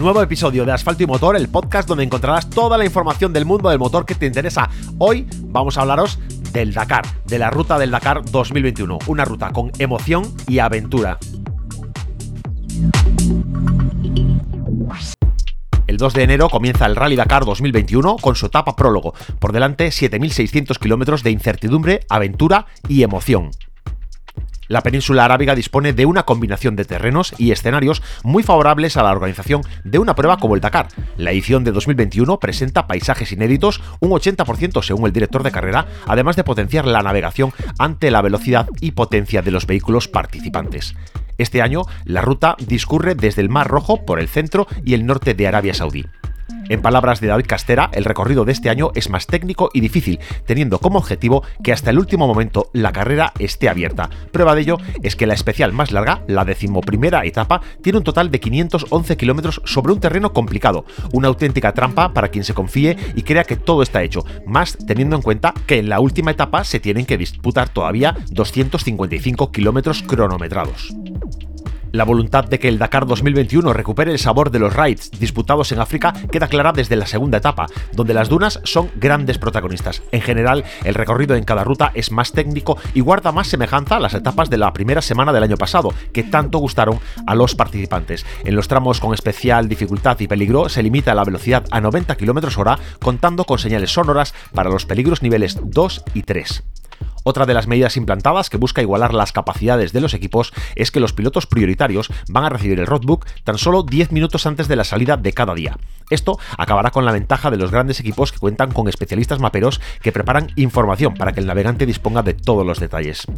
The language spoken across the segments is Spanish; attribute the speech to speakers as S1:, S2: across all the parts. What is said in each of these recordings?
S1: nuevo episodio de Asfalto y Motor, el podcast donde encontrarás toda la información del mundo del motor que te interesa. Hoy vamos a hablaros del Dakar, de la ruta del Dakar 2021, una ruta con emoción y aventura. El 2 de enero comienza el Rally Dakar 2021 con su etapa prólogo. Por delante, 7.600 kilómetros de incertidumbre, aventura y emoción. La península arábiga dispone de una combinación de terrenos y escenarios muy favorables a la organización de una prueba como el Dakar. La edición de 2021 presenta paisajes inéditos, un 80% según el director de carrera, además de potenciar la navegación ante la velocidad y potencia de los vehículos participantes. Este año, la ruta discurre desde el Mar Rojo por el centro y el norte de Arabia Saudí. En palabras de David Castera, el recorrido de este año es más técnico y difícil, teniendo como objetivo que hasta el último momento la carrera esté abierta. Prueba de ello es que la especial más larga, la decimoprimera etapa, tiene un total de 511 kilómetros sobre un terreno complicado, una auténtica trampa para quien se confíe y crea que todo está hecho, más teniendo en cuenta que en la última etapa se tienen que disputar todavía 255 kilómetros cronometrados. La voluntad de que el Dakar 2021 recupere el sabor de los rides disputados en África queda clara desde la segunda etapa, donde las dunas son grandes protagonistas. En general, el recorrido en cada ruta es más técnico y guarda más semejanza a las etapas de la primera semana del año pasado, que tanto gustaron a los participantes. En los tramos con especial dificultad y peligro se limita la velocidad a 90 km hora, contando con señales sonoras para los peligros niveles 2 y 3. Otra de las medidas implantadas que busca igualar las capacidades de los equipos es que los pilotos prioritarios van a recibir el roadbook tan solo 10 minutos antes de la salida de cada día. Esto acabará con la ventaja de los grandes equipos que cuentan con especialistas maperos que preparan información para que el navegante disponga de todos los detalles.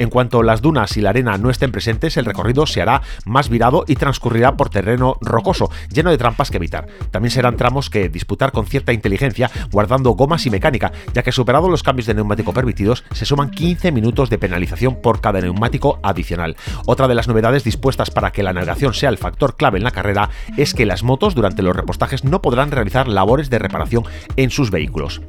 S1: En cuanto las dunas y la arena no estén presentes, el recorrido se hará más virado y transcurrirá por terreno rocoso, lleno de trampas que evitar. También serán tramos que disputar con cierta inteligencia, guardando gomas y mecánica, ya que superado los cambios de neumático permitidos, se suman 15 minutos de penalización por cada neumático adicional. Otra de las novedades dispuestas para que la navegación sea el factor clave en la carrera es que las motos durante los repostajes no podrán realizar labores de reparación en sus vehículos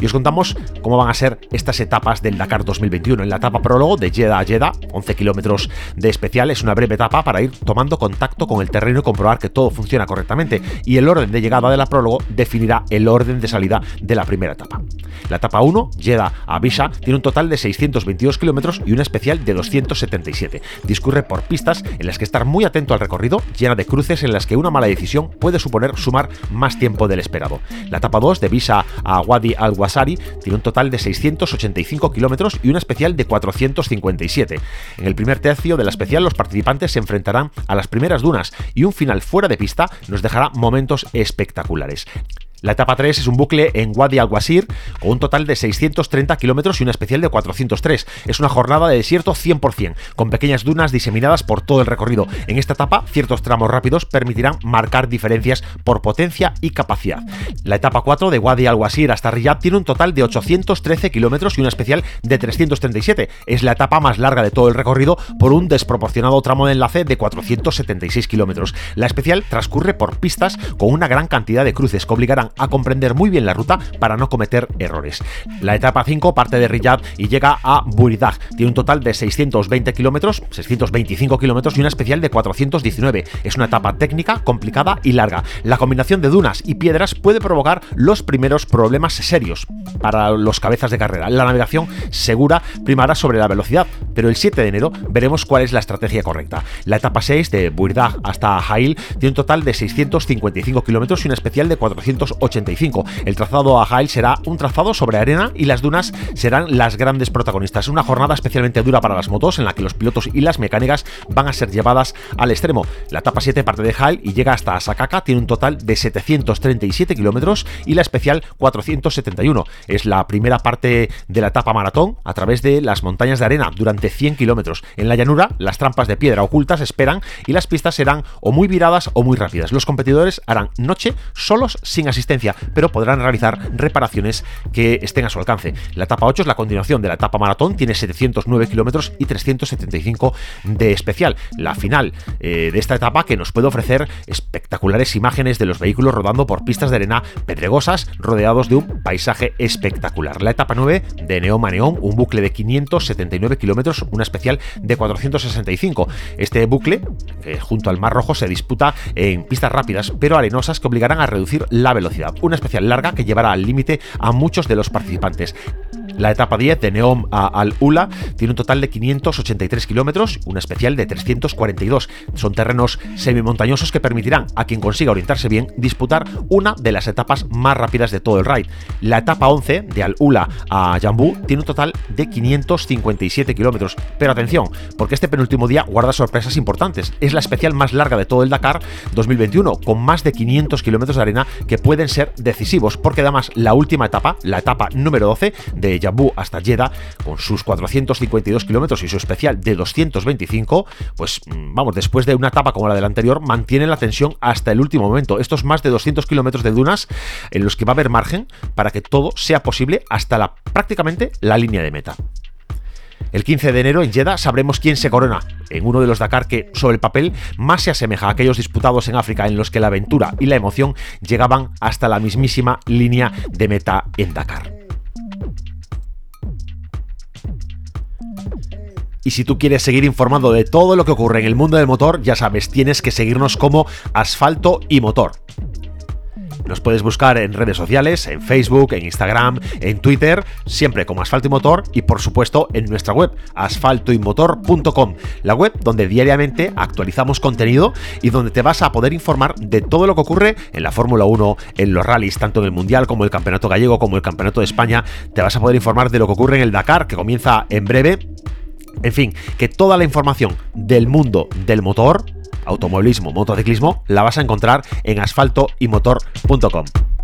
S1: y os contamos cómo van a ser estas etapas del Dakar 2021. En la etapa prólogo de Jeddah a Jeddah, 11 kilómetros de especial, es una breve etapa para ir tomando contacto con el terreno y comprobar que todo funciona correctamente. Y el orden de llegada de la prólogo definirá el orden de salida de la primera etapa. La etapa 1, Jeddah a Bisha, tiene un total de 622 kilómetros y una especial de 277. Discurre por pistas en las que estar muy atento al recorrido, llena de cruces en las que una mala decisión puede suponer sumar más tiempo del esperado. La etapa 2, de Bisha a Wadi al Wasari tiene un total de 685 kilómetros y una especial de 457. En el primer tercio de la especial los participantes se enfrentarán a las primeras dunas y un final fuera de pista nos dejará momentos espectaculares. La etapa 3 es un bucle en Wadi al-Wazir con un total de 630 kilómetros y una especial de 403. Es una jornada de desierto 100%, con pequeñas dunas diseminadas por todo el recorrido. En esta etapa, ciertos tramos rápidos permitirán marcar diferencias por potencia y capacidad. La etapa 4 de Wadi al-Wazir hasta Riyadh tiene un total de 813 kilómetros y una especial de 337. Es la etapa más larga de todo el recorrido por un desproporcionado tramo de enlace de 476 kilómetros. La especial transcurre por pistas con una gran cantidad de cruces que obligarán a comprender muy bien la ruta para no cometer errores. La etapa 5 parte de Riyadh y llega a Buridag. Tiene un total de 620 kilómetros, 625 kilómetros y una especial de 419. Es una etapa técnica, complicada y larga. La combinación de dunas y piedras puede provocar los primeros problemas serios para los cabezas de carrera. La navegación segura primará sobre la velocidad, pero el 7 de enero veremos cuál es la estrategia correcta. La etapa 6 de Buridag hasta Hail tiene un total de 655 kilómetros y una especial de 400 85. El trazado a Hail será un trazado sobre arena y las dunas serán las grandes protagonistas. Una jornada especialmente dura para las motos en la que los pilotos y las mecánicas van a ser llevadas al extremo. La etapa 7 parte de Hail y llega hasta Sakaka, tiene un total de 737 kilómetros y la especial 471. Es la primera parte de la etapa maratón a través de las montañas de arena durante 100 kilómetros. En la llanura, las trampas de piedra ocultas esperan y las pistas serán o muy viradas o muy rápidas. Los competidores harán noche solos sin asistencia pero podrán realizar reparaciones que estén a su alcance. La etapa 8 es la continuación de la etapa maratón, tiene 709 kilómetros y 375 de especial. La final eh, de esta etapa que nos puede ofrecer espectaculares imágenes de los vehículos rodando por pistas de arena pedregosas rodeados de un paisaje espectacular. La etapa 9 de Neoma Neón, un bucle de 579 kilómetros, una especial de 465. Este bucle, junto al Mar Rojo, se disputa en pistas rápidas pero arenosas que obligarán a reducir la velocidad. Una especial larga que llevará al límite a muchos de los participantes. La etapa 10 de Neom a Al-Ula tiene un total de 583 kilómetros, una especial de 342. Son terrenos semimontañosos que permitirán a quien consiga orientarse bien disputar una de las etapas más rápidas de todo el raid. La etapa 11 de Al-Ula a Jambu tiene un total de 557 kilómetros. Pero atención, porque este penúltimo día guarda sorpresas importantes. Es la especial más larga de todo el Dakar 2021, con más de 500 kilómetros de arena que pueden ser decisivos, porque además la última etapa, la etapa número 12 de Jambu hasta Jeddah, con sus 452 kilómetros y su especial de 225, pues mm, vamos, después de una etapa como la del anterior, mantiene la tensión hasta el último momento. Estos más de 200 kilómetros de dunas en los que va a haber margen para que todo sea posible hasta la, prácticamente la línea de meta. El 15 de enero en Jeddah sabremos quién se corona en uno de los Dakar que, sobre el papel, más se asemeja a aquellos disputados en África en los que la aventura y la emoción llegaban hasta la mismísima línea de meta en Dakar. Y si tú quieres seguir informando de todo lo que ocurre en el mundo del motor, ya sabes, tienes que seguirnos como Asfalto y Motor. Nos puedes buscar en redes sociales, en Facebook, en Instagram, en Twitter, siempre como Asfalto y Motor y por supuesto en nuestra web, asfaltoymotor.com, la web donde diariamente actualizamos contenido y donde te vas a poder informar de todo lo que ocurre en la Fórmula 1, en los rallies, tanto en el Mundial como el Campeonato Gallego, como el Campeonato de España. Te vas a poder informar de lo que ocurre en el Dakar, que comienza en breve en fin, que toda la información del mundo del motor, automovilismo, motociclismo, la vas a encontrar en asfaltoymotor.com.